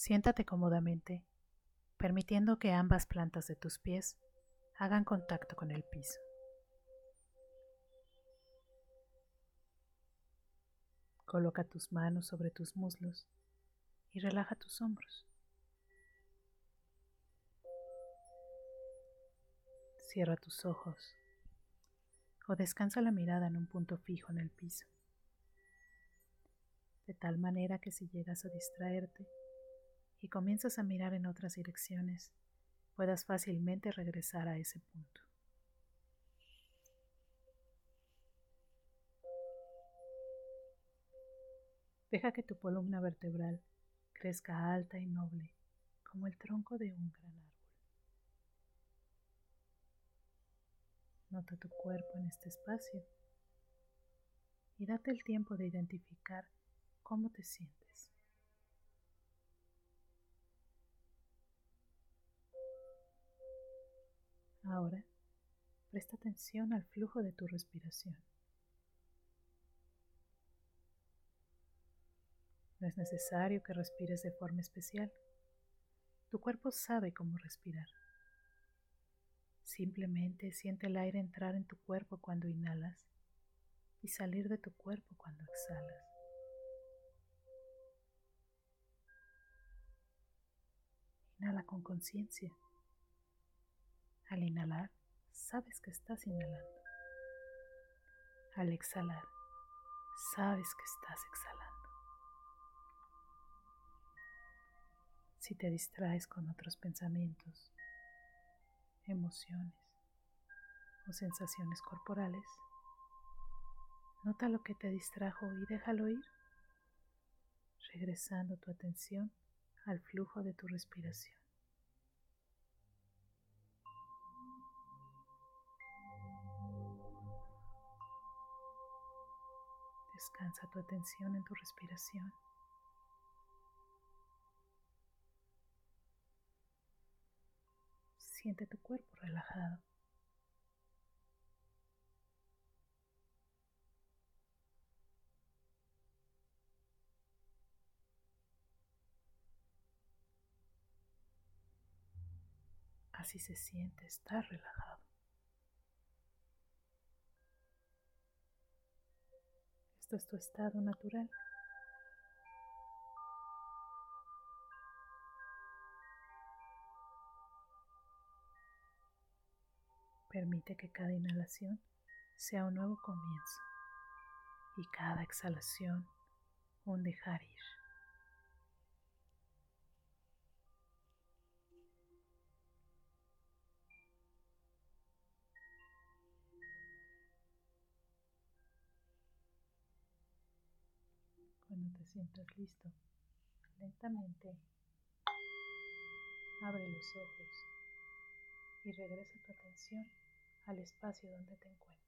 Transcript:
Siéntate cómodamente, permitiendo que ambas plantas de tus pies hagan contacto con el piso. Coloca tus manos sobre tus muslos y relaja tus hombros. Cierra tus ojos o descansa la mirada en un punto fijo en el piso, de tal manera que si llegas a distraerte y comienzas a mirar en otras direcciones, puedas fácilmente regresar a ese punto. Deja que tu columna vertebral crezca alta y noble como el tronco de un gran árbol. Nota tu cuerpo en este espacio y date el tiempo de identificar cómo te sientes. Ahora, presta atención al flujo de tu respiración. No es necesario que respires de forma especial. Tu cuerpo sabe cómo respirar. Simplemente siente el aire entrar en tu cuerpo cuando inhalas y salir de tu cuerpo cuando exhalas. Inhala con conciencia. Al inhalar, sabes que estás inhalando. Al exhalar, sabes que estás exhalando. Si te distraes con otros pensamientos, emociones o sensaciones corporales, nota lo que te distrajo y déjalo ir, regresando tu atención al flujo de tu respiración. Descansa tu atención en tu respiración. Siente tu cuerpo relajado. Así se siente estar relajado. Esto es tu estado natural. Permite que cada inhalación sea un nuevo comienzo y cada exhalación un dejar ir. Cuando te sientas listo, lentamente abre los ojos y regresa tu atención al espacio donde te encuentras.